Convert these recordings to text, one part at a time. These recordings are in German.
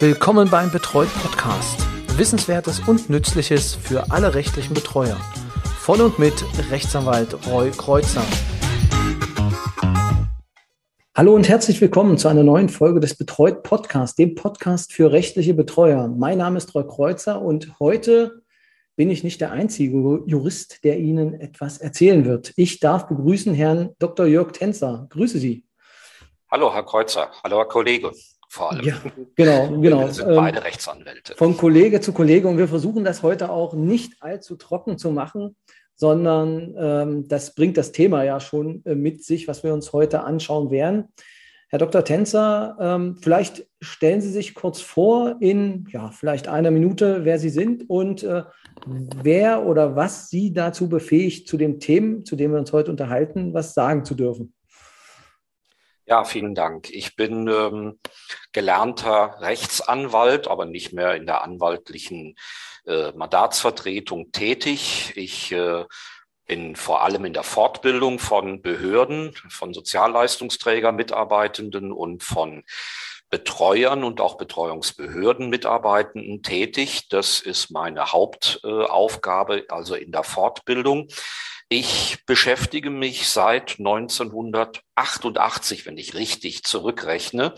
Willkommen beim Betreut Podcast. Wissenswertes und Nützliches für alle rechtlichen Betreuer. Von und mit Rechtsanwalt Roy Kreuzer. Hallo und herzlich willkommen zu einer neuen Folge des Betreut Podcast, dem Podcast für rechtliche Betreuer. Mein Name ist Roy Kreuzer und heute bin ich nicht der einzige Jurist, der Ihnen etwas erzählen wird. Ich darf begrüßen Herrn Dr. Jörg Tänzer. Grüße Sie. Hallo, Herr Kreuzer. Hallo, Herr Kollege vor allem. Ja, genau, genau. Wir sind ähm, beide Rechtsanwälte. Von Kollege zu Kollege und wir versuchen das heute auch nicht allzu trocken zu machen, sondern ähm, das bringt das Thema ja schon äh, mit sich, was wir uns heute anschauen werden. Herr Dr. Tänzer, ähm, vielleicht stellen Sie sich kurz vor in ja, vielleicht einer Minute, wer Sie sind und äh, wer oder was Sie dazu befähigt, zu dem Themen, zu dem wir uns heute unterhalten, was sagen zu dürfen. Ja, vielen Dank. Ich bin ähm, gelernter Rechtsanwalt, aber nicht mehr in der anwaltlichen äh, Mandatsvertretung tätig. Ich äh, bin vor allem in der Fortbildung von Behörden, von Sozialleistungsträgern, Mitarbeitenden und von Betreuern und auch Betreuungsbehörden Mitarbeitenden tätig. Das ist meine Hauptaufgabe, also in der Fortbildung. Ich beschäftige mich seit 1988, wenn ich richtig zurückrechne,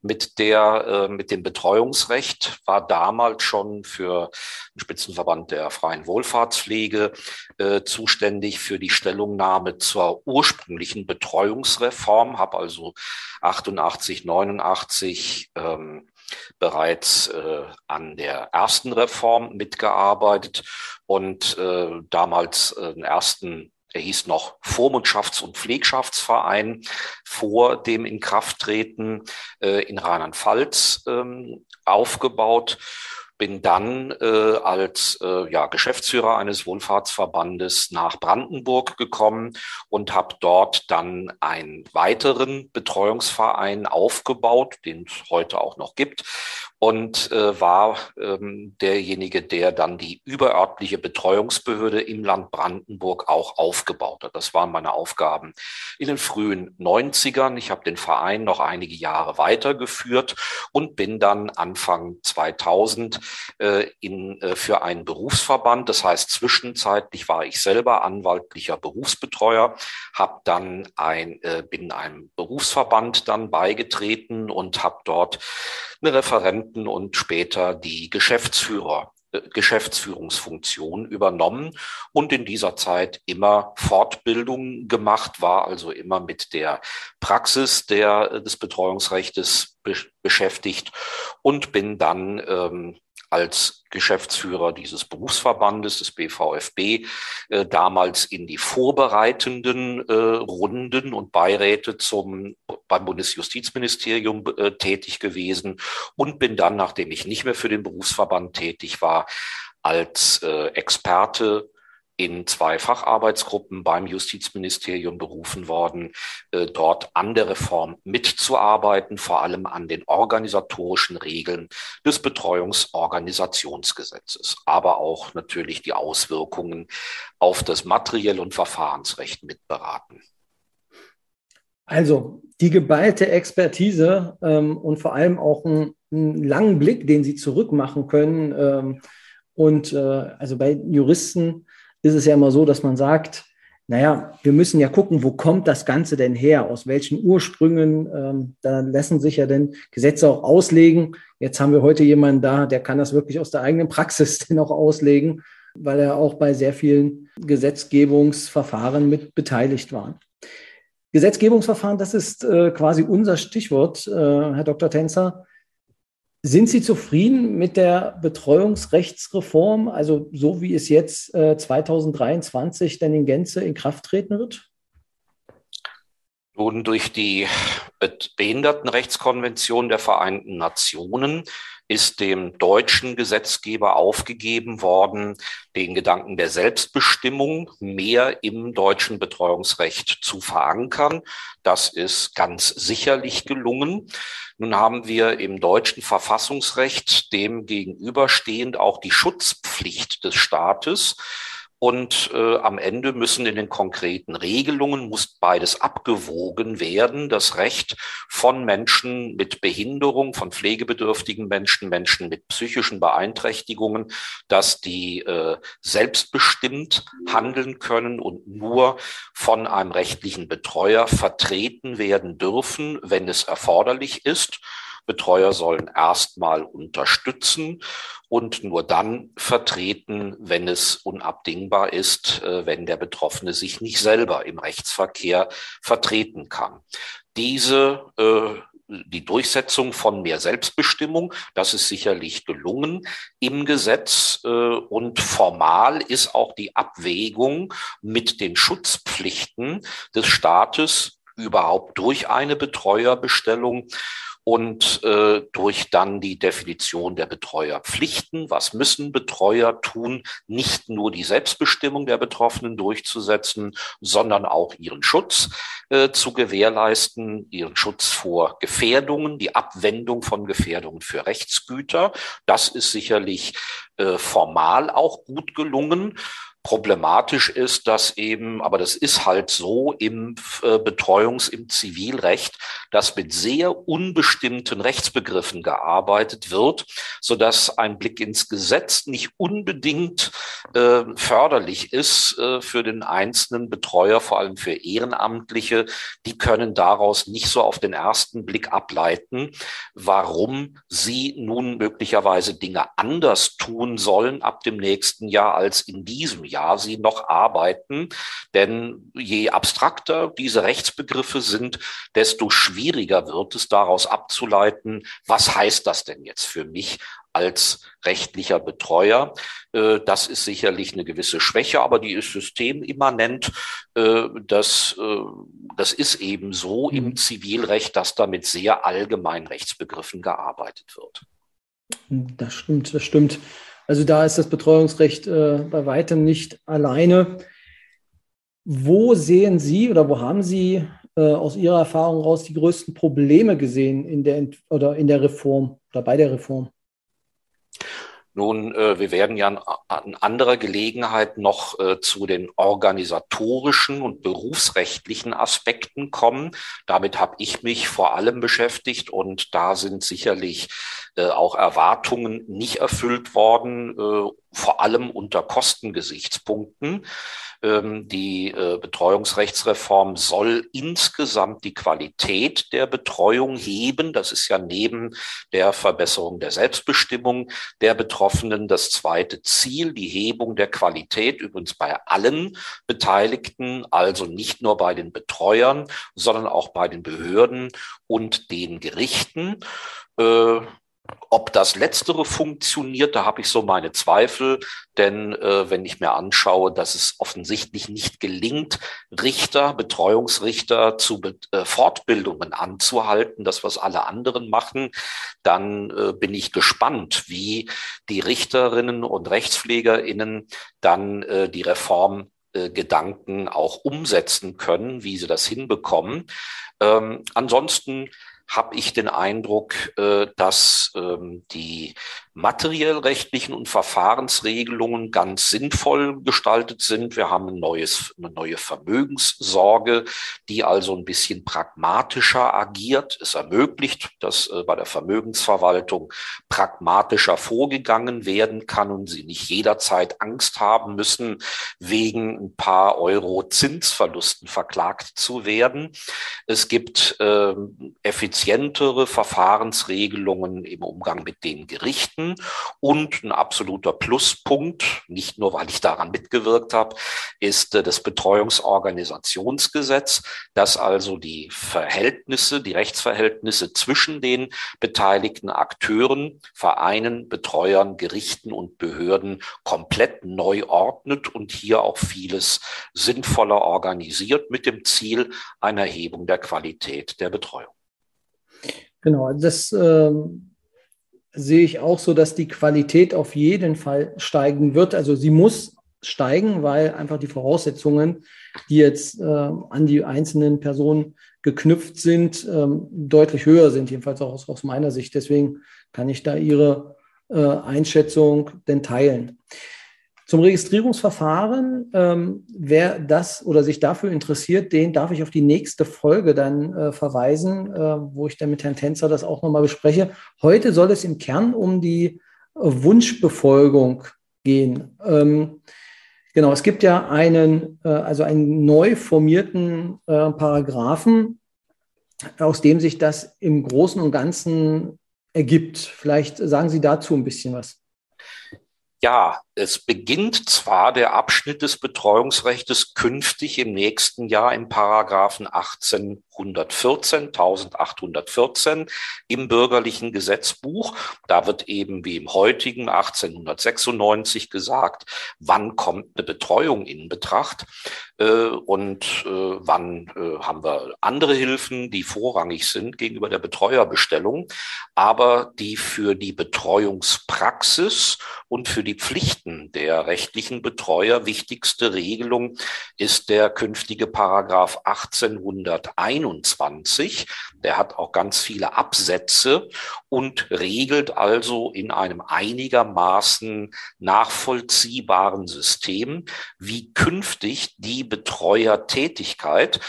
mit der, äh, mit dem Betreuungsrecht, war damals schon für den Spitzenverband der freien Wohlfahrtspflege äh, zuständig für die Stellungnahme zur ursprünglichen Betreuungsreform, habe also 88, 89 ähm, bereits äh, an der ersten Reform mitgearbeitet und äh, damals äh, den ersten er hieß noch Vormundschafts- und Pflegschaftsverein vor dem Inkrafttreten äh, in Rheinland-Pfalz ähm, aufgebaut bin dann äh, als äh, ja, Geschäftsführer eines Wohlfahrtsverbandes nach Brandenburg gekommen und habe dort dann einen weiteren Betreuungsverein aufgebaut, den es heute auch noch gibt und äh, war ähm, derjenige, der dann die überörtliche Betreuungsbehörde im Land Brandenburg auch aufgebaut hat. Das waren meine Aufgaben in den frühen 90ern. Ich habe den Verein noch einige Jahre weitergeführt und bin dann Anfang 2000 äh, in, äh, für einen Berufsverband. Das heißt, zwischenzeitlich war ich selber anwaltlicher Berufsbetreuer, habe dann ein, äh, bin einem Berufsverband dann beigetreten und habe dort eine Referenten und später die Geschäftsführer äh, Geschäftsführungsfunktion übernommen und in dieser Zeit immer Fortbildung gemacht, war also immer mit der Praxis der, äh, des Betreuungsrechts be beschäftigt und bin dann ähm, als Geschäftsführer dieses Berufsverbandes, des BVFB, äh, damals in die vorbereitenden äh, Runden und Beiräte zum, beim Bundesjustizministerium äh, tätig gewesen und bin dann, nachdem ich nicht mehr für den Berufsverband tätig war, als äh, Experte in zwei Facharbeitsgruppen beim Justizministerium berufen worden, äh, dort an der Reform mitzuarbeiten, vor allem an den organisatorischen Regeln des Betreuungsorganisationsgesetzes, aber auch natürlich die Auswirkungen auf das Materiell- und Verfahrensrecht mitberaten. Also die geballte Expertise ähm, und vor allem auch einen, einen, langen Blick, den Sie zurückmachen können. Ähm, und äh, also bei Juristen ist es ja immer so, dass man sagt, naja, wir müssen ja gucken, wo kommt das Ganze denn her? Aus welchen Ursprüngen? Ähm, da lassen sich ja denn Gesetze auch auslegen. Jetzt haben wir heute jemanden da, der kann das wirklich aus der eigenen Praxis denn auch auslegen, weil er auch bei sehr vielen Gesetzgebungsverfahren mit beteiligt war. Gesetzgebungsverfahren, das ist äh, quasi unser Stichwort, äh, Herr Dr. Tänzer. Sind Sie zufrieden mit der Betreuungsrechtsreform, also so wie es jetzt äh, 2023 denn in Gänze in Kraft treten wird? Nun, durch die Behindertenrechtskonvention der Vereinten Nationen ist dem deutschen Gesetzgeber aufgegeben worden, den Gedanken der Selbstbestimmung mehr im deutschen Betreuungsrecht zu verankern. Das ist ganz sicherlich gelungen. Nun haben wir im deutschen Verfassungsrecht dem gegenüberstehend auch die Schutzpflicht des Staates Und äh, am Ende müssen in den konkreten Regelungen, muss beides abgewogen werden. Das Recht von Menschen mit Behinderung, von pflegebedürftigen Menschen, Menschen mit psychischen Beeinträchtigungen, dass die äh, selbstbestimmt handeln können und nur von einem rechtlichen Betreuer vertreten werden dürfen, wenn es erforderlich ist. Betreuer sollen erstmal unterstützen und nur dann vertreten, wenn es unabdingbar ist, äh, wenn der Betroffene sich nicht selber im Rechtsverkehr vertreten kann. Diese äh, die Durchsetzung von mehr Selbstbestimmung, das ist sicherlich gelungen im Gesetz äh, und formal ist auch die Abwägung mit den Schutzpflichten des Staates überhaupt durch eine Betreuerbestellung und äh, durch dann die Definition der Betreuerpflichten. Was müssen Betreuer tun? Nicht nur die Selbstbestimmung der Betroffenen durchzusetzen, sondern auch ihren Schutz äh, zu gewährleisten, ihren Schutz vor Gefährdungen, die Abwendung von Gefährdungen für Rechtsgüter. Das ist sicherlich äh, formal auch gut gelungen. Problematisch ist, dass eben, aber das ist halt so im äh, Betreuungs-, im Zivilrecht, dass mit sehr unbestimmten Rechtsbegriffen gearbeitet wird, so dass ein Blick ins Gesetz nicht unbedingt äh, förderlich ist äh, für den einzelnen Betreuer, vor allem für Ehrenamtliche. Die können daraus nicht so auf den ersten Blick ableiten, warum sie nun möglicherweise Dinge anders tun sollen ab dem nächsten Jahr als in diesem Jahr sie noch arbeiten. Denn je abstrakter diese Rechtsbegriffe sind, desto schwieriger wird es daraus abzuleiten, was heißt das denn jetzt für mich als rechtlicher Betreuer. Äh, das ist sicherlich eine gewisse Schwäche, aber die ist systemimmanent. Äh, das, äh, das ist eben so im mhm. Zivilrecht, dass da mit sehr allgemeinen Rechtsbegriffen gearbeitet wird. Das stimmt, das stimmt. Also da ist das Betreuungsrecht äh, bei weitem nicht alleine. Wo sehen Sie oder wo haben Sie äh, aus Ihrer Erfahrung heraus die größten Probleme gesehen in der oder in der Reform oder bei der Reform? Nun, äh, wir werden ja an, anderer Gelegenheit noch äh, zu den organisatorischen und berufsrechtlichen Aspekten kommen. Damit habe ich mich vor allem beschäftigt und da sind sicherlich äh, auch Erwartungen nicht erfüllt worden, äh, vor allem unter Kostengesichtspunkten. Ähm, die äh, Betreuungsrechtsreform soll insgesamt die Qualität der Betreuung heben. Das ist ja neben der Verbesserung der Selbstbestimmung der Betroffenen das zweite Ziel, die Hebung der Qualität, übrigens bei allen Beteiligten, also nicht nur bei den Betreuern, sondern auch bei den Behörden und den Gerichten. Ob das Letztere funktioniert, da habe ich so meine Zweifel, denn äh, wenn ich mir anschaue, dass es offensichtlich nicht gelingt, Richter, Betreuungsrichter zu Be äh, Fortbildungen anzuhalten, das was alle anderen machen, dann äh, bin ich gespannt, wie die Richterinnen und Rechtspflegerinnen dann äh, die Reform äh, Gedanken auch umsetzen können, wie sie das hinbekommen. Ähm, ansonsten habe ich den Eindruck, äh, dass ähm, die materiell-rechtlichen und Verfahrensregelungen ganz sinnvoll gestaltet sind. Wir haben ein neues, eine neue Vermögenssorge, die also ein bisschen pragmatischer agiert. Es ermöglicht, dass äh, bei der Vermögensverwaltung pragmatischer vorgegangen werden kann und sie nicht jederzeit Angst haben müssen, wegen ein paar Euro Zinsverlusten verklagt zu werden. Es gibt äh, effizientere Verfahrensregelungen im Umgang mit den Gerichten. Und ein absoluter Pluspunkt, nicht nur weil ich daran mitgewirkt habe, ist äh, das Betreuungsorganisationsgesetz, das also die Verhältnisse, die Rechtsverhältnisse zwischen den beteiligten Akteuren, Vereinen, Betreuern, Gerichten und Behörden komplett neu ordnet und hier auch vieles sinnvoller organisiert mit dem Ziel einer Erhebung der Qualität der Betreuung. Genau, das ähm sehe ich auch so, dass die Qualität auf jeden Fall steigen wird. Also sie muss steigen, weil einfach die Voraussetzungen, die jetzt äh, an die einzelnen Personen geknüpft sind, ähm, deutlich höher sind, jedenfalls auch aus, aus, meiner Sicht. Deswegen kann ich da Ihre äh, Einschätzung denn teilen. Zum Registrierungsverfahren, ähm, wer das oder sich dafür interessiert, den darf ich auf die nächste Folge dann äh, verweisen, äh, wo ich dann mit Herrn Tänzer das auch nochmal bespreche. Heute soll es im Kern um die äh, Wunschbefolgung gehen. Ähm, genau, es gibt ja einen, äh, also einen neu formierten äh, Paragraphen, aus dem sich das im Großen und Ganzen ergibt. Vielleicht sagen Sie dazu ein bisschen was. Ja, es beginnt zwar der Abschnitt des Betreuungsrechts künftig im nächsten Jahr im Paragraphen 1814, 1814 im bürgerlichen Gesetzbuch. Da wird eben wie im heutigen 1896 gesagt, wann kommt eine Betreuung in Betracht äh, und äh, wann äh, haben wir andere Hilfen, die vorrangig sind gegenüber der Betreuerbestellung, aber die für die Betreuungspraxis und für die Pflichten Rechten der rechtlichen Betreuer wichtigste Regelung ist der künftige Paragraph 1821. Der hat auch ganz viele Absätze und regelt also in einem einigermaßen nachvollziehbaren System, wie künftig die Betreuertätigkeit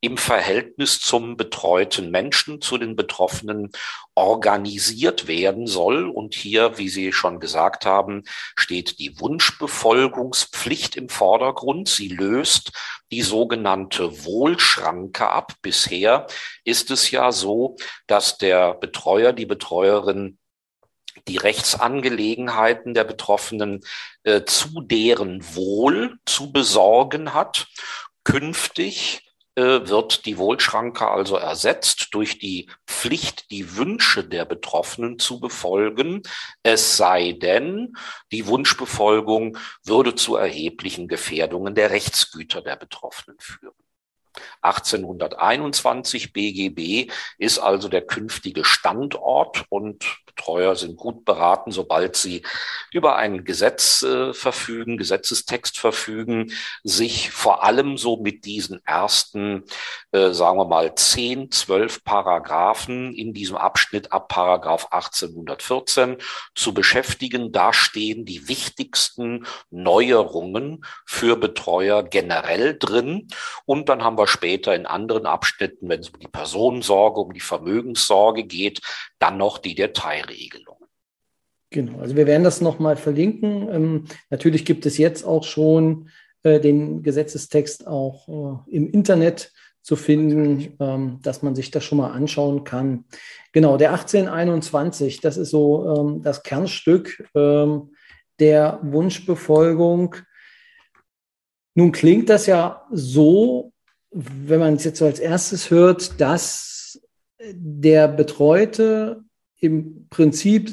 im Verhältnis zum betreuten Menschen, zu den Betroffenen organisiert werden soll. Und hier, wie Sie schon gesagt haben, steht die Wunschbefolgungspflicht im Vordergrund. Sie löst die sogenannte Wohlschranke ab. Bisher ist es ja so, dass der Betreuer, die Betreuerin die Rechtsangelegenheiten der Betroffenen äh, zu deren Wohl zu besorgen hat. Künftig wird die Wohlschranke also ersetzt durch die Pflicht, die Wünsche der Betroffenen zu befolgen, es sei denn, die Wunschbefolgung würde zu erheblichen Gefährdungen der Rechtsgüter der Betroffenen führen. 1821 BGB ist also der künftige Standort und Betreuer sind gut beraten, sobald sie über ein Gesetz äh, verfügen, Gesetzestext verfügen, sich vor allem so mit diesen ersten, äh, sagen wir mal, zehn, zwölf Paragraphen in diesem Abschnitt ab Paragraph 1814 zu beschäftigen. Da stehen die wichtigsten Neuerungen für Betreuer generell drin. Und dann haben wir später in anderen Abschnitten, wenn es um die Personensorge, um die Vermögenssorge geht, dann noch die Detailregelungen. Genau, also wir werden das nochmal verlinken. Ähm, natürlich gibt es jetzt auch schon äh, den Gesetzestext auch äh, im Internet zu finden, ähm, dass man sich das schon mal anschauen kann. Genau, der 1821, das ist so ähm, das Kernstück ähm, der Wunschbefolgung. Nun klingt das ja so, wenn man es jetzt so als erstes hört, dass der Betreute im Prinzip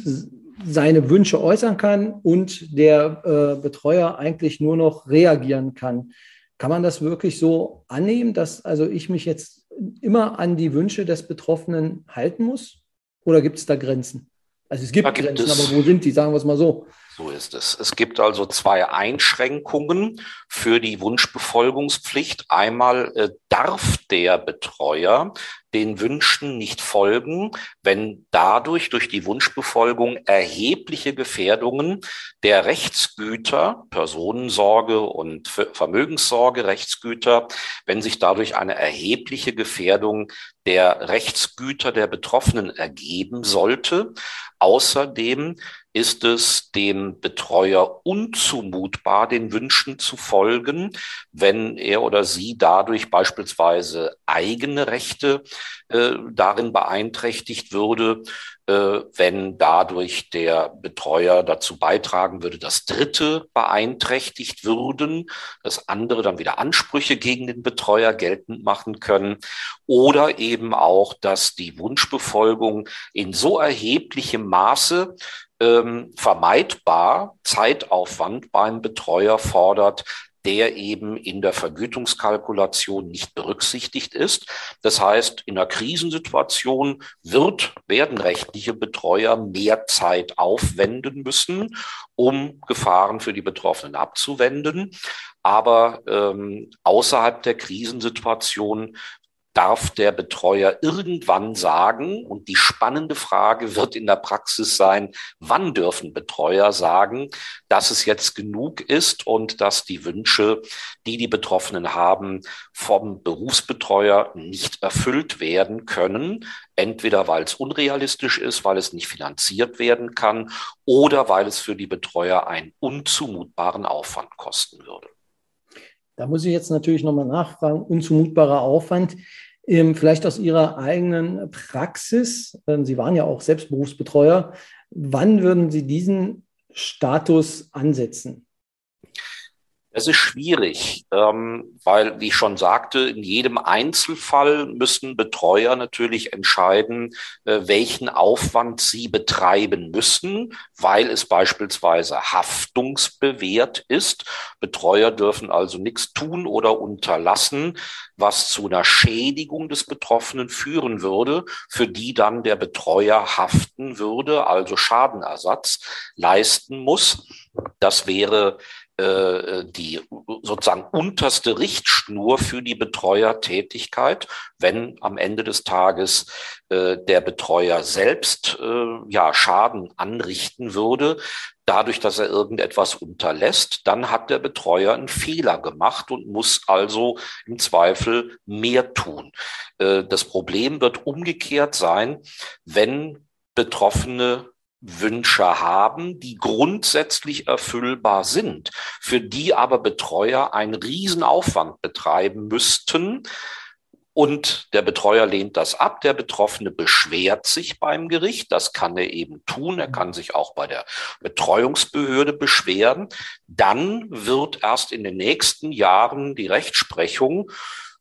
seine Wünsche äußern kann und der äh, Betreuer eigentlich nur noch reagieren kann. Kann man das wirklich so annehmen, dass also ich mich jetzt immer an die Wünsche des Betroffenen halten muss? Oder gibt es da Grenzen? Also es gibt, gibt Grenzen, es. aber wo sind die? Sagen wir es mal so. So ist es. Es gibt also zwei Einschränkungen für die Wunschbefolgungspflicht. Einmal äh, darf der Betreuer den Wünschen nicht folgen, wenn dadurch durch die Wunschbefolgung erhebliche Gefährdungen der Rechtsgüter, Personensorge und Vermögenssorge, Rechtsgüter, wenn sich dadurch eine erhebliche Gefährdung der Rechtsgüter der Betroffenen ergeben sollte. Außerdem ist es dem Betreuer unzumutbar, den Wünschen zu folgen, wenn er oder sie dadurch beispielsweise eigene Rechte äh, darin beeinträchtigt würde, äh, wenn dadurch der Betreuer dazu beitragen würde, dass Dritte beeinträchtigt würden, dass andere dann wieder Ansprüche gegen den Betreuer geltend machen können oder eben auch, dass die Wunschbefolgung in so erheblichem Maße ähm, vermeidbar Zeitaufwand beim Betreuer fordert, der eben in der Vergütungskalkulation nicht berücksichtigt ist. Das heißt, in einer Krisensituation wird, werden rechtliche Betreuer mehr Zeit aufwenden müssen, um Gefahren für die Betroffenen abzuwenden. Aber ähm, außerhalb der Krisensituation darf der Betreuer irgendwann sagen, und die spannende Frage wird in der Praxis sein, wann dürfen Betreuer sagen, dass es jetzt genug ist und dass die Wünsche, die die Betroffenen haben, vom Berufsbetreuer nicht erfüllt werden können, entweder weil es unrealistisch ist, weil es nicht finanziert werden kann oder weil es für die Betreuer einen unzumutbaren Aufwand kosten würde. Da muss ich jetzt natürlich nochmal nachfragen, unzumutbarer Aufwand. Ähm, vielleicht aus Ihrer eigenen Praxis, ähm, Sie waren ja auch Selbstberufsbetreuer, wann würden Sie diesen Status ansetzen? Es ist schwierig, ähm, weil, wie ich schon sagte, in jedem Einzelfall müssen Betreuer natürlich entscheiden, äh, welchen Aufwand sie betreiben müssen, weil es beispielsweise haftungsbewehrt ist. Betreuer dürfen also nichts tun oder unterlassen, was zu einer Schädigung des Betroffenen führen würde, für die dann der Betreuer haften würde, also Schadenersatz leisten muss. Das wäre die sozusagen unterste Richtschnur für die Betreuertätigkeit, wenn am Ende des Tages äh, der Betreuer selbst äh, ja Schaden anrichten würde, dadurch, dass er irgendetwas unterlässt, dann hat der Betreuer einen Fehler gemacht und muss also im Zweifel mehr tun. Äh, das Problem wird umgekehrt sein, wenn Betroffene Wünsche haben, die grundsätzlich erfüllbar sind, für die aber Betreuer einen Riesenaufwand betreiben müssten. Und der Betreuer lehnt das ab. Der Betroffene beschwert sich beim Gericht. Das kann er eben tun. Er kann sich auch bei der Betreuungsbehörde beschweren. Dann wird erst in den nächsten Jahren die Rechtsprechung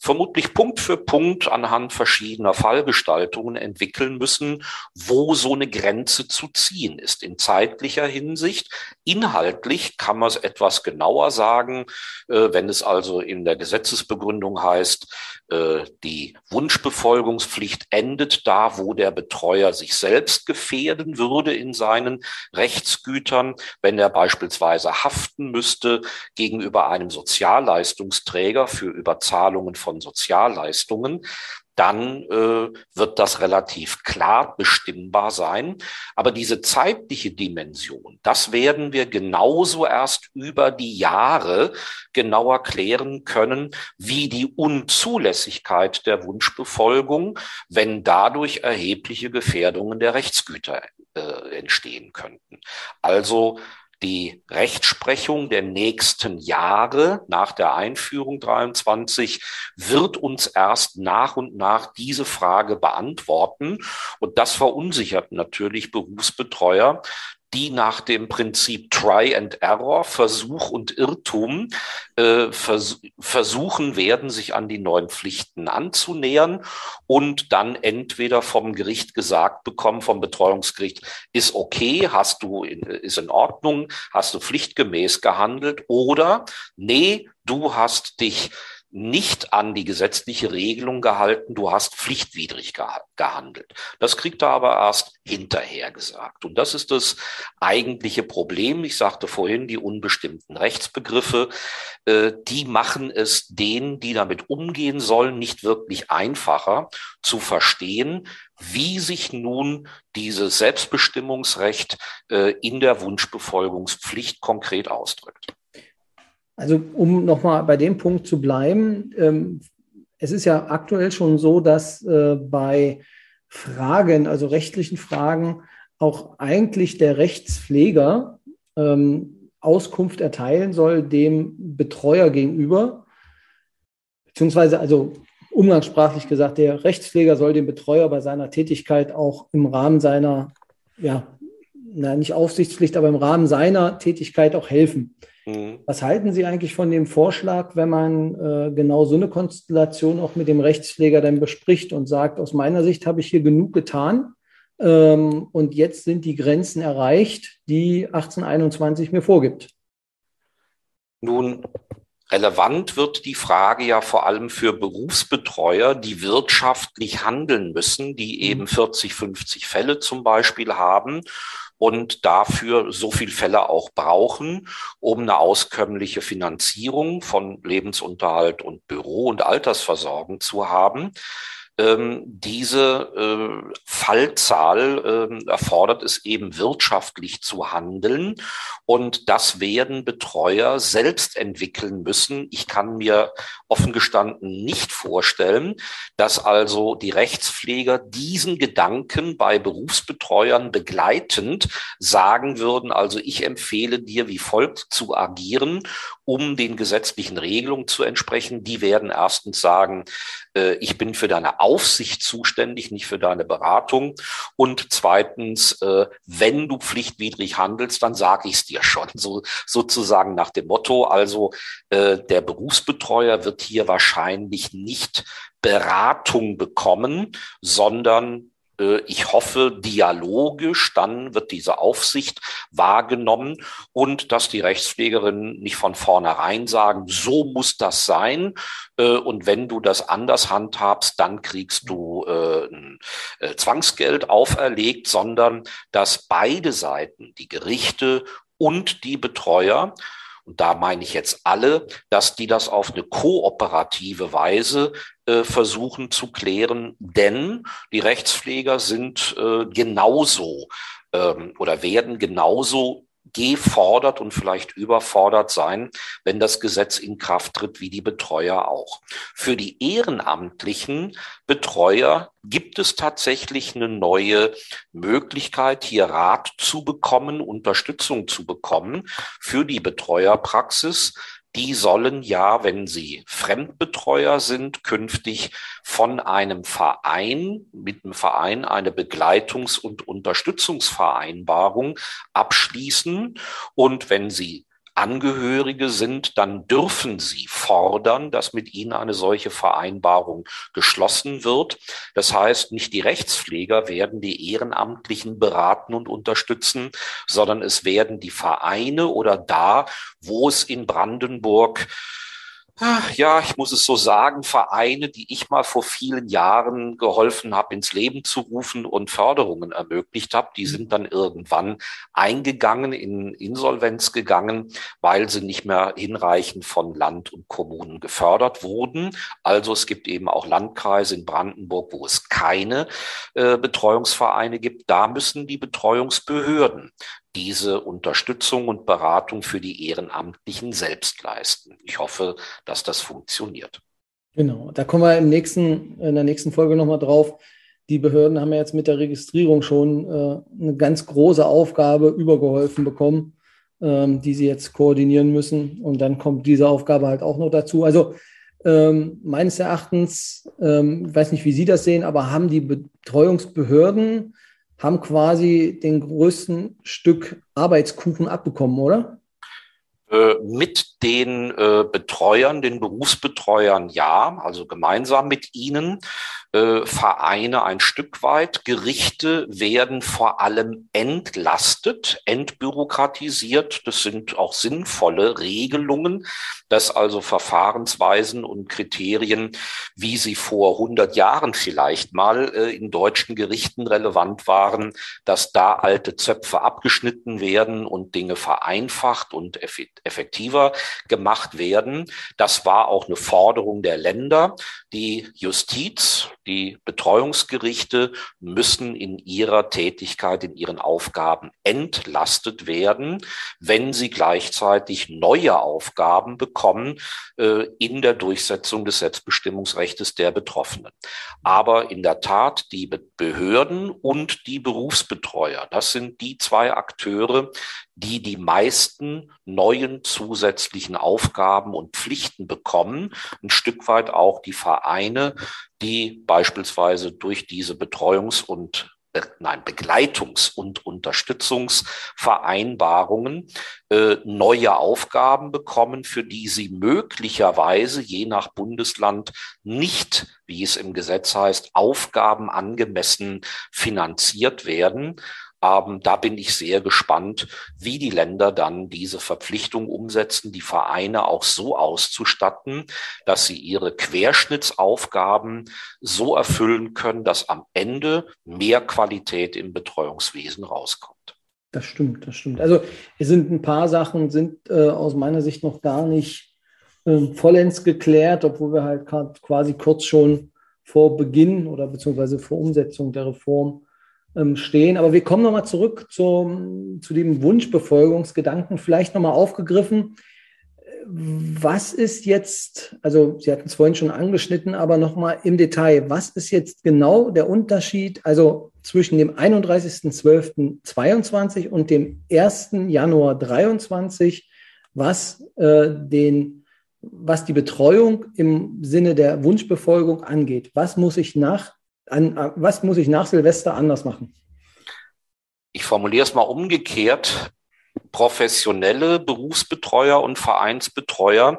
vermutlich Punkt für Punkt anhand verschiedener Fallgestaltungen entwickeln müssen, wo so eine Grenze zu ziehen ist in zeitlicher Hinsicht. Inhaltlich kann man es etwas genauer sagen, äh, wenn es also in der Gesetzesbegründung heißt, die Wunschbefolgungspflicht endet da, wo der Betreuer sich selbst gefährden würde in seinen Rechtsgütern, wenn er beispielsweise haften müsste gegenüber einem Sozialleistungsträger für Überzahlungen von von Sozialleistungen, dann äh, wird das relativ klar bestimmbar sein. Aber diese zeitliche Dimension, das werden wir genauso erst über die Jahre genauer klären können, wie die Unzulässigkeit der Wunschbefolgung, wenn dadurch erhebliche Gefährdungen der Rechtsgüter äh, entstehen könnten. Also die Rechtsprechung der nächsten Jahre nach der Einführung 23 wird uns erst nach und nach diese Frage beantworten. Und das verunsichert natürlich Berufsbetreuer, die nach dem Prinzip Try and Error, Versuch und Irrtum, äh, vers versuchen werden, sich an die neuen Pflichten anzunähern und dann entweder vom Gericht gesagt bekommen, vom Betreuungsgericht, ist okay, hast du, in, ist in Ordnung, hast du pflichtgemäß gehandelt oder nee, du hast dich nicht an die gesetzliche Regelung gehalten, du hast pflichtwidrig gehandelt. Das kriegt er aber erst hinterher gesagt. Und das ist das eigentliche Problem. Ich sagte vorhin, die unbestimmten Rechtsbegriffe, äh, die machen es denen, die damit umgehen sollen, nicht wirklich einfacher zu verstehen, wie sich nun dieses Selbstbestimmungsrecht äh, in der Wunschbefolgungspflicht konkret ausdrückt. Also um nochmal bei dem Punkt zu bleiben, ähm, es ist ja aktuell schon so, dass äh, bei Fragen, also rechtlichen Fragen, auch eigentlich der Rechtspfleger ähm, Auskunft erteilen soll dem Betreuer gegenüber, beziehungsweise also umgangssprachlich gesagt, der Rechtspfleger soll dem Betreuer bei seiner Tätigkeit auch im Rahmen seiner, ja, na, nicht Aufsichtspflicht, aber im Rahmen seiner Tätigkeit auch helfen. Mhm. Was halten Sie eigentlich von dem Vorschlag, wenn man äh, genau so eine Konstellation auch mit dem Rechtspfleger dann bespricht und sagt, aus meiner Sicht habe ich hier genug getan ähm, und jetzt sind die Grenzen erreicht, die 1821 mir vorgibt? Nun, Relevant wird die Frage ja vor allem für Berufsbetreuer, die wirtschaftlich handeln müssen, die mhm. eben 40, 50 Fälle zum Beispiel haben und dafür so viel Fälle auch brauchen, um eine auskömmliche Finanzierung von Lebensunterhalt und Büro- und Altersversorgung zu haben diese äh, Fallzahl äh, erfordert es eben wirtschaftlich zu handeln. Und das werden Betreuer selbst entwickeln müssen. Ich kann mir offen gestanden nicht vorstellen, dass also die Rechtspfleger diesen Gedanken bei Berufsbetreuern begleitend sagen würden, also ich empfehle dir wie folgt zu agieren, um den gesetzlichen Regelungen zu entsprechen. Die werden erstens sagen, äh, ich bin für deine Aufsicht zuständig, nicht für deine Beratung. Und zweitens, äh, wenn du pflichtwidrig handelst, dann sage ich es dir schon. So, sozusagen nach dem Motto, also äh, der Berufsbetreuer wird hier wahrscheinlich nicht Beratung bekommen, sondern ich hoffe, dialogisch dann wird diese Aufsicht wahrgenommen und dass die Rechtspflegerinnen nicht von vornherein sagen, so muss das sein. Äh, und wenn du das anders handhabst, dann kriegst du äh, Zwangsgeld auferlegt, sondern dass beide Seiten, die Gerichte und die Betreuer, und da meine ich jetzt alle, dass die das auf eine kooperative Weise äh, versuchen zu klären, denn die Rechtspfleger sind äh, genauso ähm, oder werden genauso gefordert und vielleicht überfordert sein, wenn das Gesetz in Kraft tritt, wie die Betreuer auch. Für die ehrenamtlichen Betreuer gibt es tatsächlich eine neue Möglichkeit, hier Rat zu bekommen, Unterstützung zu bekommen für die Betreuerpraxis die sollen ja, wenn sie Fremdbetreuer sind, künftig von einem Verein, mit einem Verein eine Begleitungs- und Unterstützungsvereinbarung abschließen. Und wenn sie Angehörige sind, dann dürfen sie fordern, dass mit ihnen eine solche Vereinbarung geschlossen wird. Das heißt, nicht die Rechtspfleger werden die Ehrenamtlichen beraten und unterstützen, sondern es werden die Vereine oder da, wo es in Brandenburg ja, ich muss es so sagen, Vereine, die ich mal vor vielen Jahren geholfen habe, ins Leben zu rufen und Förderungen ermöglicht habe, die sind dann irgendwann eingegangen, in Insolvenz gegangen, weil sie nicht mehr hinreichend von Land und Kommunen gefördert wurden. Also es gibt eben auch Landkreise in Brandenburg, wo es keine äh, Betreuungsvereine gibt. Da müssen die Betreuungsbehörden diese Unterstützung und Beratung für die Ehrenamtlichen selbst leisten. Ich hoffe, dass das funktioniert. Genau, da kommen wir im nächsten, in der nächsten Folge nochmal drauf. Die Behörden haben ja jetzt mit der Registrierung schon äh, eine ganz große Aufgabe übergeholfen bekommen, ähm, die sie jetzt koordinieren müssen. Und dann kommt diese Aufgabe halt auch noch dazu. Also ähm, meines Erachtens, ähm, ich weiß nicht, wie Sie das sehen, aber haben die Betreuungsbehörden haben quasi den größten Stück Arbeitskuchen abbekommen, oder? Äh, mit den äh, Betreuern, den Berufsbetreuern ja, also gemeinsam mit ihnen. Äh, Vereine ein Stück weit. Gerichte werden vor allem entlastet, entbürokratisiert. Das sind auch sinnvolle Regelungen, dass also Verfahrensweisen und Kriterien, wie sie vor 100 Jahren vielleicht mal äh, in deutschen Gerichten relevant waren, dass da alte Zöpfe abgeschnitten werden und Dinge vereinfacht und effektiver gemacht werden. Das war auch eine Forderung der Länder. Die Justiz, die Betreuungsgerichte müssen in ihrer Tätigkeit, in ihren Aufgaben entlastet werden, wenn sie gleichzeitig neue Aufgaben bekommen äh, in der Durchsetzung des Selbstbestimmungsrechts der Betroffenen. Aber in der Tat, die Behörden und die Berufsbetreuer, das sind die zwei Akteure, die die meisten neuen zusätzlichen Aufgaben und Pflichten bekommen, ein Stück weit auch die Vereine, die beispielsweise durch diese Betreuungs- und äh, nein, Begleitungs- und Unterstützungsvereinbarungen äh, neue Aufgaben bekommen, für die sie möglicherweise je nach Bundesland nicht, wie es im Gesetz heißt, Aufgaben angemessen finanziert werden. Ähm, da bin ich sehr gespannt, wie die Länder dann diese Verpflichtung umsetzen, die Vereine auch so auszustatten, dass sie ihre Querschnittsaufgaben so erfüllen können, dass am Ende mehr Qualität im Betreuungswesen rauskommt. Das stimmt, das stimmt. Also es sind ein paar Sachen, sind äh, aus meiner Sicht noch gar nicht äh, vollends geklärt, obwohl wir halt quasi kurz schon vor Beginn oder beziehungsweise vor Umsetzung der Reform stehen. Aber wir kommen nochmal zurück zum, zu dem Wunschbefolgungsgedanken, vielleicht nochmal aufgegriffen. Was ist jetzt, also Sie hatten es vorhin schon angeschnitten, aber nochmal im Detail, was ist jetzt genau der Unterschied, also zwischen dem 31.12.22 und dem 1. Januar 23, was äh, den was die Betreuung im Sinne der Wunschbefolgung angeht. Was muss ich nach, an, was muss ich nach Silvester anders machen? Ich formuliere es mal umgekehrt. Professionelle Berufsbetreuer und Vereinsbetreuer,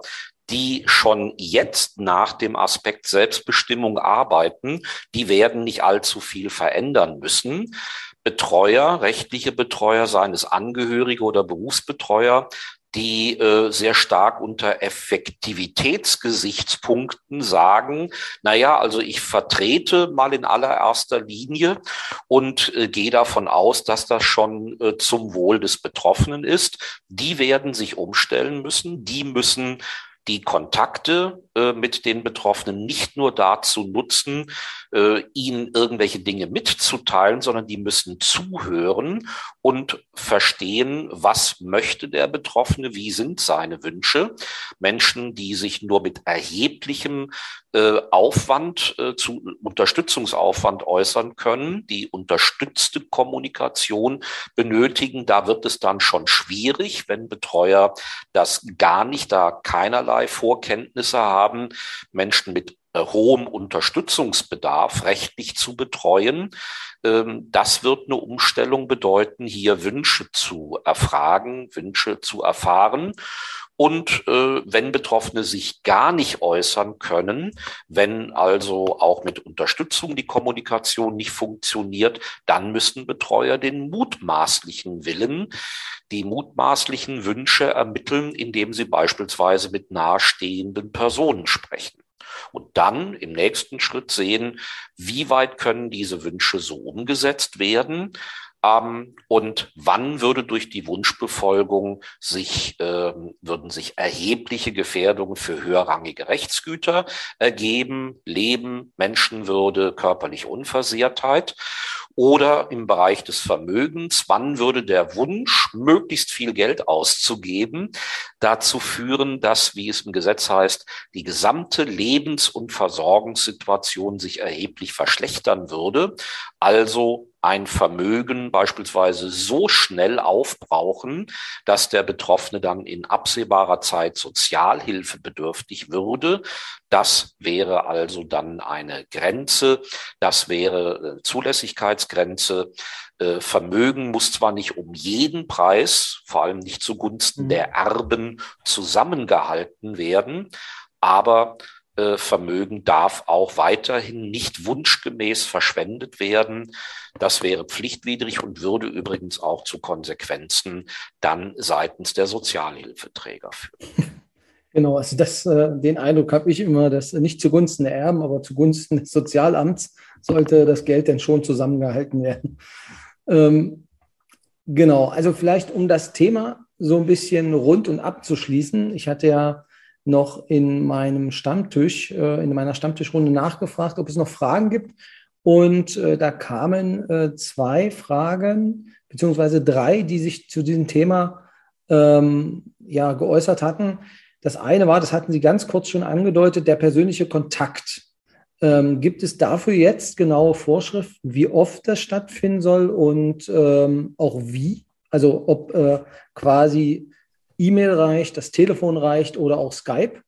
die schon jetzt nach dem Aspekt Selbstbestimmung arbeiten, die werden nicht allzu viel verändern müssen. Betreuer, rechtliche Betreuer, seien es Angehörige oder Berufsbetreuer, die äh, sehr stark unter Effektivitätsgesichtspunkten sagen, na ja, also ich vertrete mal in allererster Linie und äh, gehe davon aus, dass das schon äh, zum Wohl des Betroffenen ist. Die werden sich umstellen müssen, die müssen die Kontakte äh, mit den Betroffenen nicht nur dazu nutzen, äh, ihnen irgendwelche Dinge mitzuteilen, sondern die müssen zuhören und verstehen, was möchte der Betroffene, wie sind seine Wünsche. Menschen, die sich nur mit erheblichem äh, Aufwand, äh, zu Unterstützungsaufwand äußern können, die unterstützte Kommunikation benötigen, da wird es dann schon schwierig, wenn Betreuer das gar nicht, da keinerlei Vorkenntnisse haben, Menschen mit äh, hohem Unterstützungsbedarf rechtlich zu betreuen. Ähm, das wird eine Umstellung bedeuten, hier Wünsche zu erfragen, Wünsche zu erfahren. Und äh, wenn Betroffene sich gar nicht äußern können, wenn also auch mit Unterstützung die Kommunikation nicht funktioniert, dann müssen Betreuer den mutmaßlichen Willen, die mutmaßlichen Wünsche ermitteln, indem sie beispielsweise mit nahestehenden Personen sprechen. Und dann im nächsten Schritt sehen, wie weit können diese Wünsche so umgesetzt werden und wann würde durch die Wunschbefolgung sich, äh, würden sich erhebliche Gefährdungen für höherrangige Rechtsgüter ergeben, Leben, Menschenwürde, körperliche Unversehrtheit oder im Bereich des Vermögens, wann würde der Wunsch, möglichst viel Geld auszugeben, dazu führen, dass, wie es im Gesetz heißt, die gesamte Lebens- und Versorgungssituation sich erheblich verschlechtern würde, also ein Vermögen beispielsweise so schnell aufbrauchen, dass der Betroffene dann in absehbarer Zeit Sozialhilfe bedürftig würde. Das wäre also dann eine Grenze, das wäre äh, Zulässigkeitsgrenze. Äh, Vermögen muss zwar nicht um jeden Preis, vor allem nicht zugunsten mhm. der Erben, zusammengehalten werden, aber äh, Vermögen darf auch weiterhin nicht wunschgemäß verschwendet werden. Das wäre pflichtwidrig und würde übrigens auch zu Konsequenzen dann seitens der Sozialhilfeträger führen. Genau, also das, äh, den Eindruck habe ich immer, dass nicht zugunsten der Erben, aber zugunsten des Sozialamts sollte das Geld denn schon zusammengehalten werden. Ähm, genau, also vielleicht um das Thema so ein bisschen rund und abzuschließen. Ich hatte ja noch in meinem Stammtisch, äh, in meiner Stammtischrunde nachgefragt, ob es noch Fragen gibt. Und äh, da kamen äh, zwei Fragen, beziehungsweise drei, die sich zu diesem Thema ähm, ja, geäußert hatten. Das eine war, das hatten Sie ganz kurz schon angedeutet, der persönliche Kontakt. Ähm, gibt es dafür jetzt genaue Vorschriften, wie oft das stattfinden soll und ähm, auch wie? Also ob äh, quasi E-Mail reicht, das Telefon reicht oder auch Skype?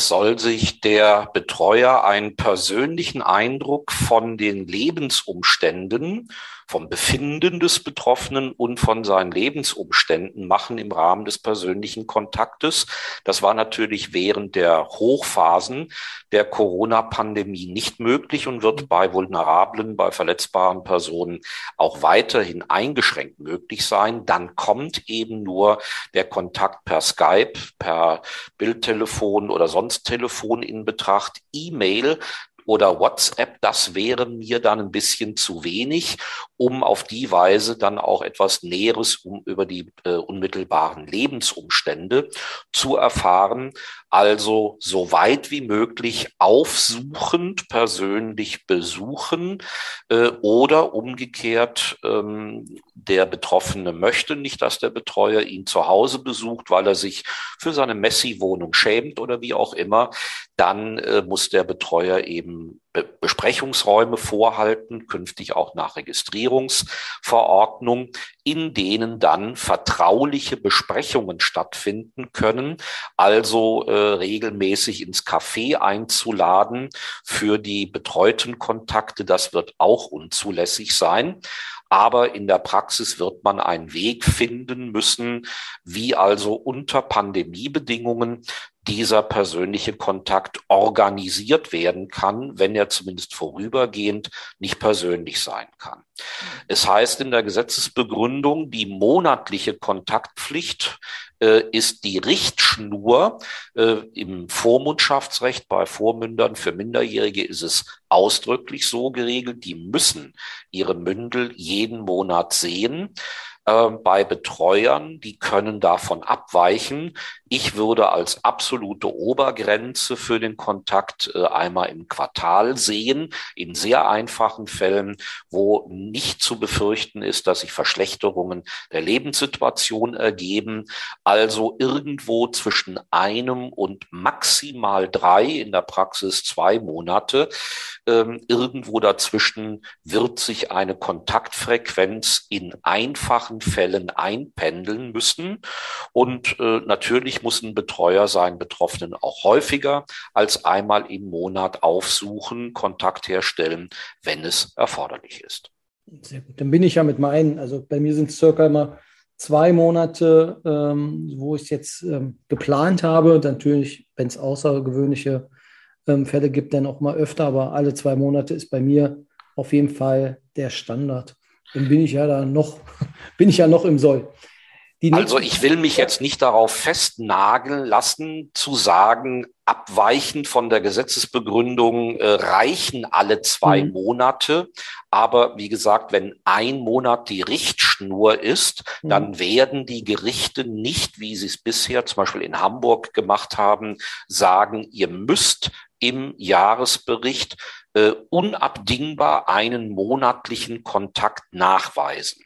soll sich der Betreuer einen persönlichen Eindruck von den Lebensumständen vom Befinden des Betroffenen und von seinen Lebensumständen machen im Rahmen des persönlichen Kontaktes. Das war natürlich während der Hochphasen der Corona-Pandemie nicht möglich und wird bei vulnerablen, bei verletzbaren Personen auch weiterhin eingeschränkt möglich sein. Dann kommt eben nur der Kontakt per Skype, per Bildtelefon oder sonst Telefon in Betracht. E-Mail oder WhatsApp, das wäre mir dann ein bisschen zu wenig, um auf die Weise dann auch etwas Näheres um, über die äh, unmittelbaren Lebensumstände zu erfahren. Also so weit wie möglich aufsuchend persönlich besuchen äh, oder umgekehrt ähm, der Betroffene möchte nicht, dass der Betreuer ihn zu Hause besucht, weil er sich für seine Messi-Wohnung schämt oder wie auch immer, dann äh, muss der Betreuer eben Be Besprechungsräume vorhalten, künftig auch nach Registrierungsverordnung, in denen dann vertrauliche Besprechungen stattfinden können, also äh, regelmäßig ins Café einzuladen für die betreuten Kontakte. Das wird auch unzulässig sein. Aber in der Praxis wird man einen Weg finden müssen, wie also unter Pandemiebedingungen dieser persönliche Kontakt organisiert werden kann, wenn er zumindest vorübergehend nicht persönlich sein kann. Es heißt in der Gesetzesbegründung, die monatliche Kontaktpflicht äh, ist die Richtschnur. Äh, Im Vormundschaftsrecht bei Vormündern für Minderjährige ist es ausdrücklich so geregelt, die müssen ihre Mündel jeden Monat sehen. Äh, bei Betreuern, die können davon abweichen. Ich würde als absolute Obergrenze für den Kontakt äh, einmal im Quartal sehen, in sehr einfachen Fällen, wo nicht zu befürchten ist, dass sich Verschlechterungen der Lebenssituation ergeben. Also irgendwo zwischen einem und maximal drei, in der Praxis zwei Monate. Ähm, irgendwo dazwischen wird sich eine Kontaktfrequenz in einfachen Fällen einpendeln müssen. Und äh, natürlich muss ein Betreuer seinen Betroffenen auch häufiger als einmal im Monat aufsuchen, Kontakt herstellen, wenn es erforderlich ist. Sehr gut. Dann bin ich ja mit meinen, also bei mir sind es circa immer zwei Monate, ähm, wo ich es jetzt ähm, geplant habe. Natürlich, wenn es außergewöhnliche ähm, Fälle gibt, dann auch mal öfter, aber alle zwei Monate ist bei mir auf jeden Fall der Standard dann bin ich ja da noch, bin ich ja noch im Soll. also ich will mich jetzt nicht darauf festnageln lassen, zu sagen, abweichend von der Gesetzesbegründung äh, reichen alle zwei mhm. Monate. Aber wie gesagt, wenn ein Monat die Richtschnur ist, mhm. dann werden die Gerichte nicht, wie sie es bisher zum Beispiel in Hamburg gemacht haben, sagen, ihr müsst im Jahresbericht äh, unabdingbar einen monatlichen Kontakt nachweisen.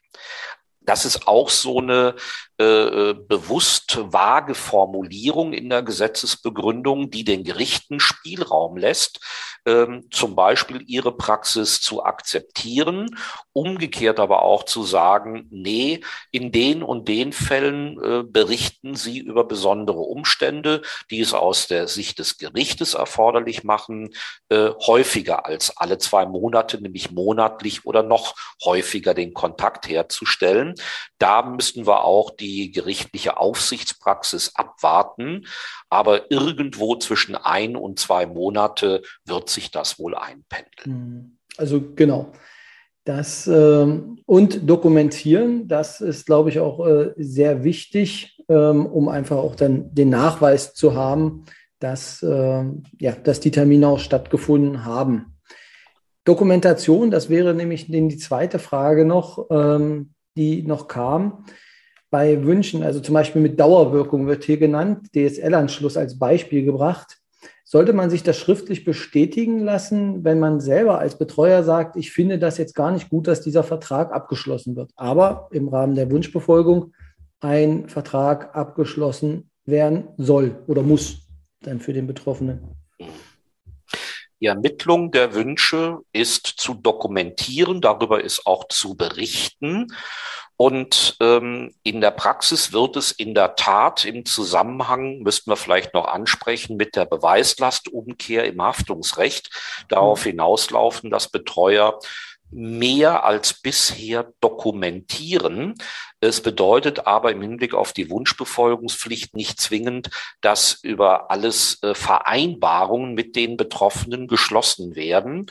Das ist auch so eine äh, äh, bewusst vage Formulierung in der Gesetzesbegründung, die den Gerichten Spielraum lässt, ähm, zum Beispiel ihre Praxis zu akzeptieren, umgekehrt aber auch zu sagen, nee, in den und den Fällen äh, berichten sie über besondere Umstände, die es aus der Sicht des Gerichtes erforderlich machen, häufiger als alle zwei Monate, nämlich monatlich oder noch häufiger den Kontakt herzustellen. Da müssten wir auch die gerichtliche Aufsichtspraxis abwarten. Aber irgendwo zwischen ein und zwei Monate wird sich das wohl einpendeln. Hm. Also genau. Das ähm, und dokumentieren, das ist, glaube ich, auch äh, sehr wichtig, ähm, um einfach auch dann den Nachweis zu haben, dass, äh, ja, dass die Termine auch stattgefunden haben. Dokumentation, das wäre nämlich die zweite Frage noch, ähm, die noch kam. Bei Wünschen, also zum Beispiel mit Dauerwirkung wird hier genannt, DSL-Anschluss als Beispiel gebracht. Sollte man sich das schriftlich bestätigen lassen, wenn man selber als Betreuer sagt, ich finde das jetzt gar nicht gut, dass dieser Vertrag abgeschlossen wird, aber im Rahmen der Wunschbefolgung ein Vertrag abgeschlossen werden soll oder muss dann für den Betroffenen? Die Ermittlung der Wünsche ist zu dokumentieren, darüber ist auch zu berichten. Und ähm, in der Praxis wird es in der Tat im Zusammenhang, müssten wir vielleicht noch ansprechen, mit der Beweislastumkehr im Haftungsrecht darauf hinauslaufen, dass Betreuer mehr als bisher dokumentieren. Es bedeutet aber im Hinblick auf die Wunschbefolgungspflicht nicht zwingend, dass über alles äh, Vereinbarungen mit den Betroffenen geschlossen werden.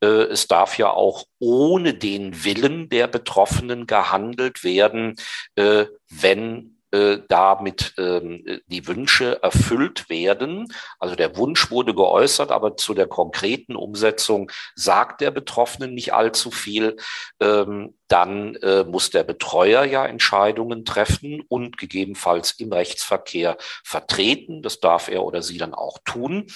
Äh, es darf ja auch ohne den Willen der Betroffenen gehandelt werden, äh, wenn äh, damit ähm, die Wünsche erfüllt werden. Also der Wunsch wurde geäußert, aber zu der konkreten Umsetzung sagt der Betroffenen nicht allzu viel. Ähm, dann äh, muss der Betreuer ja Entscheidungen treffen und gegebenenfalls im Rechtsverkehr vertreten. Das darf er oder sie dann auch tun.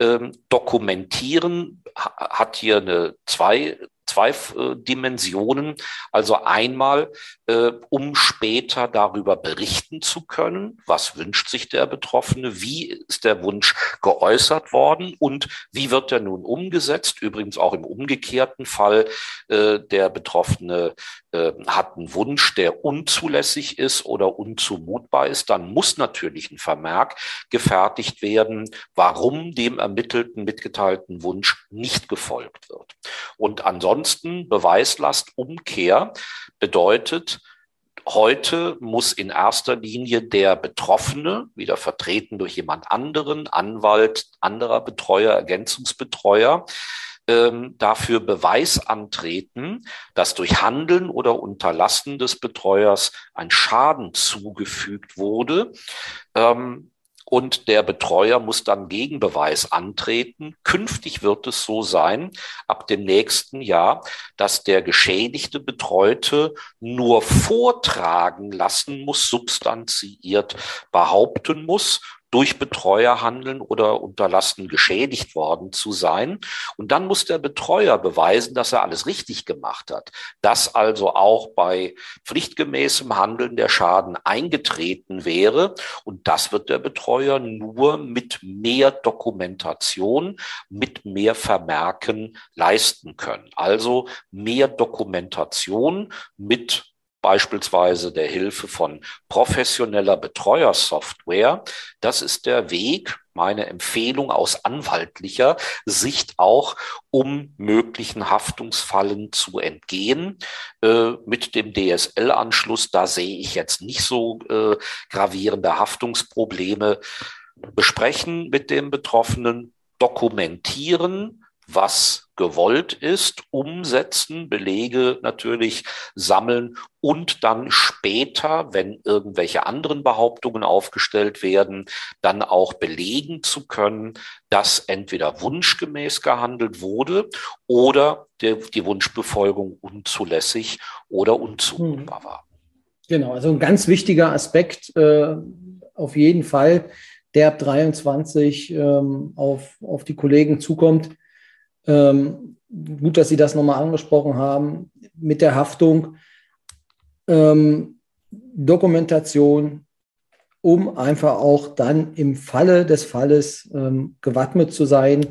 Ähm, dokumentieren hat hier eine zwei zwei äh, Dimensionen. Also einmal, äh, um später darüber berichten zu können, was wünscht sich der Betroffene, wie ist der Wunsch geäußert worden und wie wird er nun umgesetzt. Übrigens auch im umgekehrten Fall, äh, der Betroffene äh, hat einen Wunsch, der unzulässig ist oder unzumutbar ist, dann muss natürlich ein Vermerk gefertigt werden, warum dem ermittelten mitgeteilten Wunsch nicht gefolgt wird. Und ansonsten Beweislastumkehr bedeutet, Heute muss in erster Linie der Betroffene, wieder vertreten durch jemand anderen, Anwalt, anderer Betreuer, Ergänzungsbetreuer, ähm, dafür Beweis antreten, dass durch Handeln oder Unterlassen des Betreuers ein Schaden zugefügt wurde. Ähm, und der Betreuer muss dann Gegenbeweis antreten. Künftig wird es so sein, ab dem nächsten Jahr, dass der geschädigte Betreute nur vortragen lassen muss, substanziiert behaupten muss durch Betreuer handeln oder unterlassen geschädigt worden zu sein. Und dann muss der Betreuer beweisen, dass er alles richtig gemacht hat, dass also auch bei pflichtgemäßem Handeln der Schaden eingetreten wäre. Und das wird der Betreuer nur mit mehr Dokumentation, mit mehr Vermerken leisten können. Also mehr Dokumentation mit beispielsweise der Hilfe von professioneller Betreuersoftware. Das ist der Weg, meine Empfehlung aus anwaltlicher Sicht auch, um möglichen Haftungsfallen zu entgehen. Äh, mit dem DSL-Anschluss, da sehe ich jetzt nicht so äh, gravierende Haftungsprobleme. Besprechen mit dem Betroffenen, dokumentieren, was gewollt ist, umsetzen, Belege natürlich sammeln und dann später, wenn irgendwelche anderen Behauptungen aufgestellt werden, dann auch belegen zu können, dass entweder wunschgemäß gehandelt wurde oder der, die Wunschbefolgung unzulässig oder unzumutbar hm. war. Genau, also ein ganz wichtiger Aspekt äh, auf jeden Fall, der ab 23 ähm, auf, auf die Kollegen zukommt ähm, gut, dass Sie das nochmal angesprochen haben mit der Haftung. Ähm, Dokumentation, um einfach auch dann im Falle des Falles ähm, gewappnet zu sein.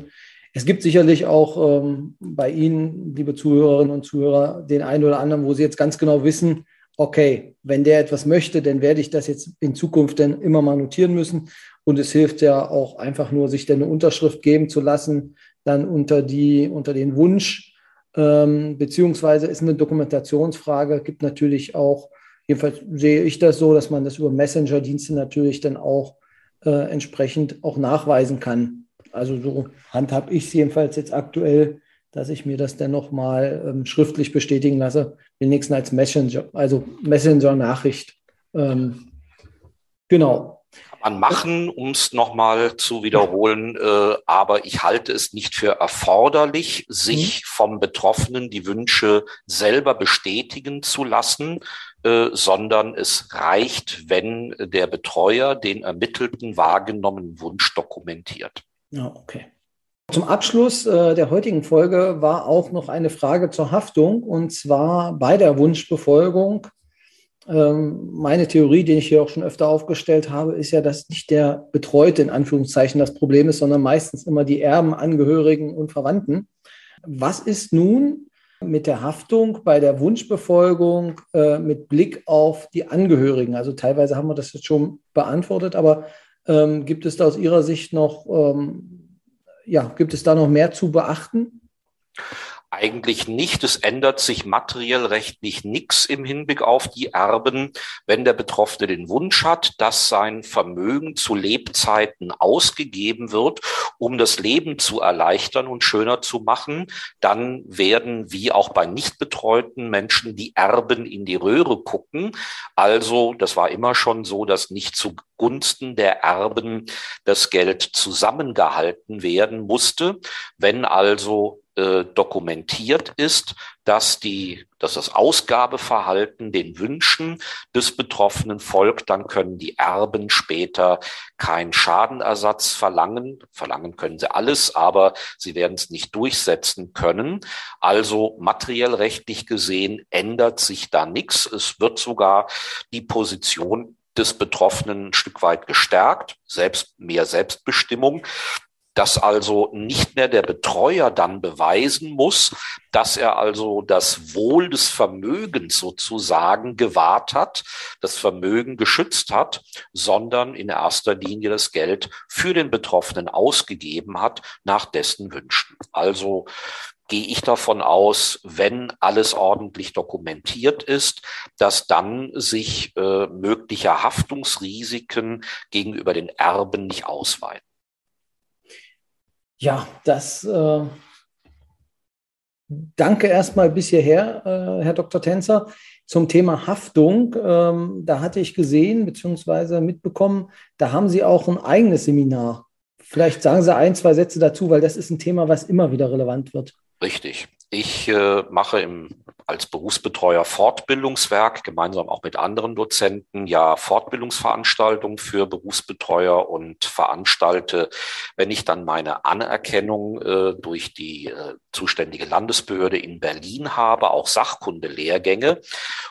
Es gibt sicherlich auch ähm, bei Ihnen, liebe Zuhörerinnen und Zuhörer, den einen oder anderen, wo Sie jetzt ganz genau wissen, okay, wenn der etwas möchte, dann werde ich das jetzt in Zukunft dann immer mal notieren müssen. Und es hilft ja auch einfach nur, sich dann eine Unterschrift geben zu lassen, dann unter, die, unter den Wunsch, ähm, beziehungsweise ist eine Dokumentationsfrage, gibt natürlich auch, jedenfalls sehe ich das so, dass man das über Messenger-Dienste natürlich dann auch äh, entsprechend auch nachweisen kann. Also so handhab ich es jedenfalls jetzt aktuell, dass ich mir das dann nochmal ähm, schriftlich bestätigen lasse, wenigstens als Messenger, also Messenger-Nachricht. Ähm, genau man machen, um es nochmal zu wiederholen, äh, aber ich halte es nicht für erforderlich, sich mhm. vom Betroffenen die Wünsche selber bestätigen zu lassen, äh, sondern es reicht, wenn der Betreuer den ermittelten wahrgenommenen Wunsch dokumentiert. Ja, okay. Zum Abschluss äh, der heutigen Folge war auch noch eine Frage zur Haftung und zwar bei der Wunschbefolgung meine Theorie, die ich hier auch schon öfter aufgestellt habe, ist ja, dass nicht der Betreute in Anführungszeichen das Problem ist, sondern meistens immer die Erben, Angehörigen und Verwandten. Was ist nun mit der Haftung bei der Wunschbefolgung äh, mit Blick auf die Angehörigen? Also teilweise haben wir das jetzt schon beantwortet, aber ähm, gibt es da aus Ihrer Sicht noch, ähm, ja, gibt es da noch mehr zu beachten? Eigentlich nicht. Es ändert sich materiell rechtlich nichts im Hinblick auf die Erben, wenn der Betroffene den Wunsch hat, dass sein Vermögen zu Lebzeiten ausgegeben wird, um das Leben zu erleichtern und schöner zu machen. Dann werden, wie auch bei nicht betreuten Menschen, die Erben in die Röhre gucken. Also, das war immer schon so, dass nicht zugunsten der Erben das Geld zusammengehalten werden musste. Wenn also äh, dokumentiert ist, dass die, dass das Ausgabeverhalten den Wünschen des Betroffenen folgt, dann können die Erben später keinen Schadenersatz verlangen. Verlangen können sie alles, aber sie werden es nicht durchsetzen können. Also materiell rechtlich gesehen ändert sich da nichts. Es wird sogar die Position des Betroffenen ein Stück weit gestärkt, selbst mehr Selbstbestimmung dass also nicht mehr der Betreuer dann beweisen muss, dass er also das Wohl des Vermögens sozusagen gewahrt hat, das Vermögen geschützt hat, sondern in erster Linie das Geld für den Betroffenen ausgegeben hat nach dessen Wünschen. Also gehe ich davon aus, wenn alles ordentlich dokumentiert ist, dass dann sich äh, mögliche Haftungsrisiken gegenüber den Erben nicht ausweiten. Ja, das äh, danke erstmal bis hierher, äh, Herr Dr. Tänzer. Zum Thema Haftung, ähm, da hatte ich gesehen bzw. mitbekommen, da haben Sie auch ein eigenes Seminar. Vielleicht sagen Sie ein, zwei Sätze dazu, weil das ist ein Thema, was immer wieder relevant wird. Richtig. Ich äh, mache im, als Berufsbetreuer Fortbildungswerk, gemeinsam auch mit anderen Dozenten, ja Fortbildungsveranstaltungen für Berufsbetreuer und veranstalte, wenn ich dann meine Anerkennung äh, durch die äh, zuständige Landesbehörde in Berlin habe, auch Sachkundelehrgänge.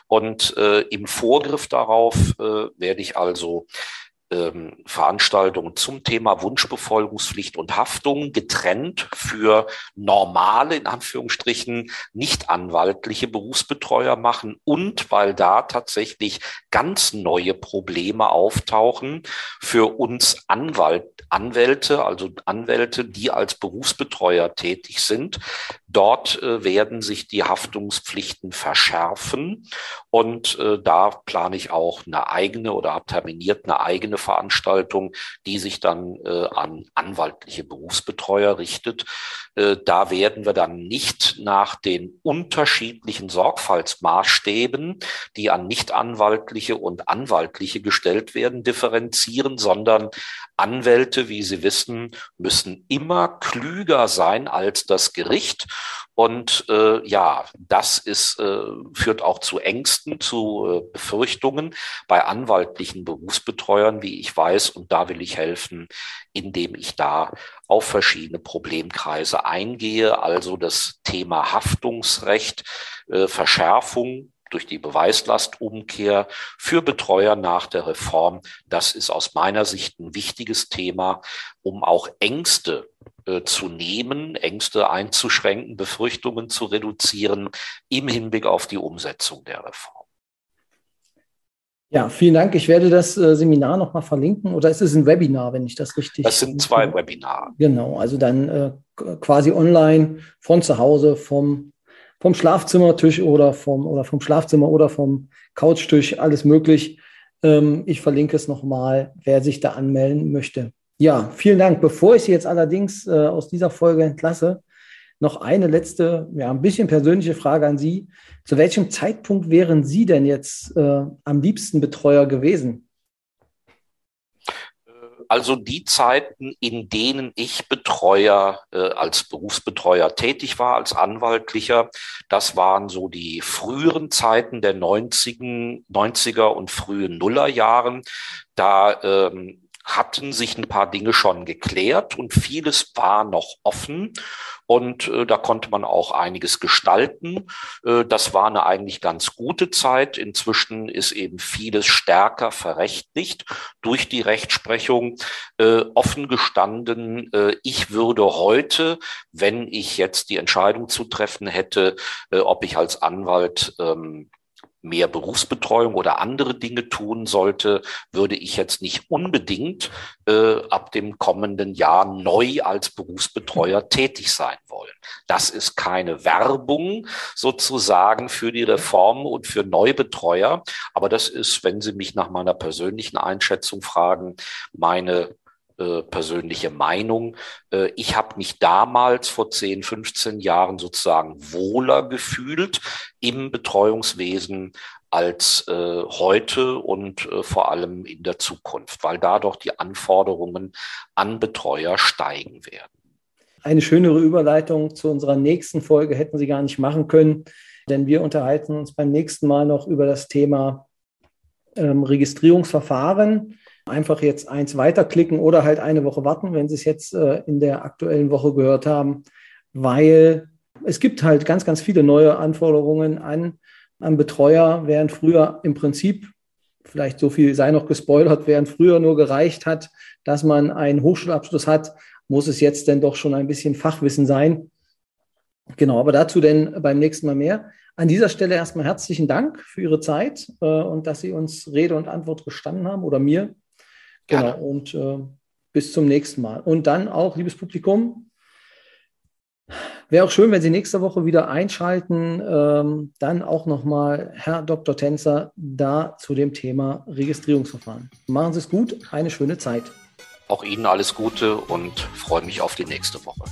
Und äh, im Vorgriff darauf äh, werde ich also ähm, Veranstaltungen zum Thema Wunschbefolgungspflicht und Haftung getrennt für normale, in Anführungsstrichen, nicht anwaltliche Berufsbetreuer machen und weil da tatsächlich ganz neue Probleme auftauchen für uns Anwalt, Anwälte, also Anwälte, die als Berufsbetreuer tätig sind. Dort äh, werden sich die Haftungspflichten verschärfen und äh, da plane ich auch eine eigene oder habe terminiert eine eigene Veranstaltung, die sich dann äh, an anwaltliche Berufsbetreuer richtet. Äh, da werden wir dann nicht nach den unterschiedlichen Sorgfaltsmaßstäben, die an nichtanwaltliche und anwaltliche gestellt werden, differenzieren, sondern Anwälte, wie Sie wissen, müssen immer klüger sein als das Gericht. Und äh, ja, das ist, äh, führt auch zu Ängsten, zu äh, Befürchtungen bei anwaltlichen Berufsbetreuern, wie ich weiß. Und da will ich helfen, indem ich da auf verschiedene Problemkreise eingehe. Also das Thema Haftungsrecht, äh, Verschärfung durch die Beweislastumkehr für Betreuer nach der Reform. Das ist aus meiner Sicht ein wichtiges Thema, um auch Ängste zu nehmen, Ängste einzuschränken, Befürchtungen zu reduzieren im Hinblick auf die Umsetzung der Reform. Ja, vielen Dank. Ich werde das äh, Seminar nochmal verlinken. Oder ist es ein Webinar, wenn ich das richtig. Das sind zwei Webinare. Genau, also dann äh, quasi online von zu Hause, vom, vom Schlafzimmertisch oder vom, oder vom Schlafzimmer oder vom Couchtisch, alles möglich. Ähm, ich verlinke es nochmal, wer sich da anmelden möchte. Ja, vielen Dank. Bevor ich Sie jetzt allerdings äh, aus dieser Folge entlasse, noch eine letzte, ja, ein bisschen persönliche Frage an Sie. Zu welchem Zeitpunkt wären Sie denn jetzt äh, am liebsten Betreuer gewesen? Also die Zeiten, in denen ich Betreuer äh, als Berufsbetreuer tätig war, als Anwaltlicher, das waren so die früheren Zeiten der 90er, 90er und frühen Nullerjahren. Da ähm, hatten sich ein paar Dinge schon geklärt und vieles war noch offen. Und äh, da konnte man auch einiges gestalten. Äh, das war eine eigentlich ganz gute Zeit. Inzwischen ist eben vieles stärker verrechtlicht durch die Rechtsprechung. Äh, offen gestanden, äh, ich würde heute, wenn ich jetzt die Entscheidung zu treffen hätte, äh, ob ich als Anwalt ähm, mehr Berufsbetreuung oder andere Dinge tun sollte, würde ich jetzt nicht unbedingt äh, ab dem kommenden Jahr neu als Berufsbetreuer tätig sein wollen. Das ist keine Werbung sozusagen für die Reform und für Neubetreuer, aber das ist, wenn Sie mich nach meiner persönlichen Einschätzung fragen, meine äh, persönliche Meinung. Äh, ich habe mich damals vor 10, 15 Jahren sozusagen wohler gefühlt im Betreuungswesen als äh, heute und äh, vor allem in der Zukunft, weil da doch die Anforderungen an Betreuer steigen werden. Eine schönere Überleitung zu unserer nächsten Folge hätten Sie gar nicht machen können, denn wir unterhalten uns beim nächsten Mal noch über das Thema ähm, Registrierungsverfahren einfach jetzt eins weiterklicken oder halt eine Woche warten, wenn Sie es jetzt äh, in der aktuellen Woche gehört haben, weil es gibt halt ganz, ganz viele neue Anforderungen an, an Betreuer, während früher im Prinzip, vielleicht so viel sei noch gespoilert, während früher nur gereicht hat, dass man einen Hochschulabschluss hat, muss es jetzt denn doch schon ein bisschen Fachwissen sein. Genau, aber dazu denn beim nächsten Mal mehr. An dieser Stelle erstmal herzlichen Dank für Ihre Zeit äh, und dass Sie uns Rede und Antwort gestanden haben oder mir. Genau, und äh, bis zum nächsten Mal. Und dann auch, liebes Publikum, wäre auch schön, wenn Sie nächste Woche wieder einschalten. Ähm, dann auch nochmal Herr Dr. Tänzer da zu dem Thema Registrierungsverfahren. Machen Sie es gut, eine schöne Zeit. Auch Ihnen alles Gute und freue mich auf die nächste Woche.